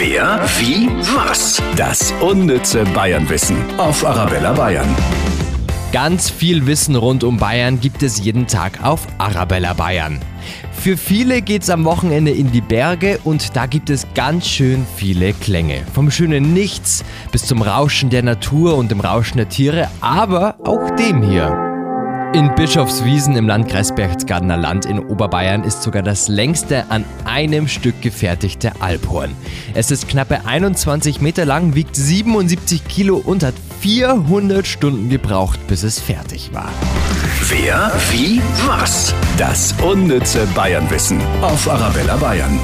Wer, wie, was? Das unnütze Bayernwissen auf Arabella Bayern. Ganz viel Wissen rund um Bayern gibt es jeden Tag auf Arabella Bayern. Für viele geht's am Wochenende in die Berge und da gibt es ganz schön viele Klänge. Vom schönen Nichts bis zum Rauschen der Natur und dem Rauschen der Tiere, aber auch dem hier. In Bischofswiesen im Landkreis Berchtesgadener Land in Oberbayern ist sogar das längste an einem Stück gefertigte Alphorn. Es ist knappe 21 Meter lang, wiegt 77 Kilo und hat 400 Stunden gebraucht, bis es fertig war. Wer, wie, was? Das unnütze Bayernwissen auf Arabella Bayern.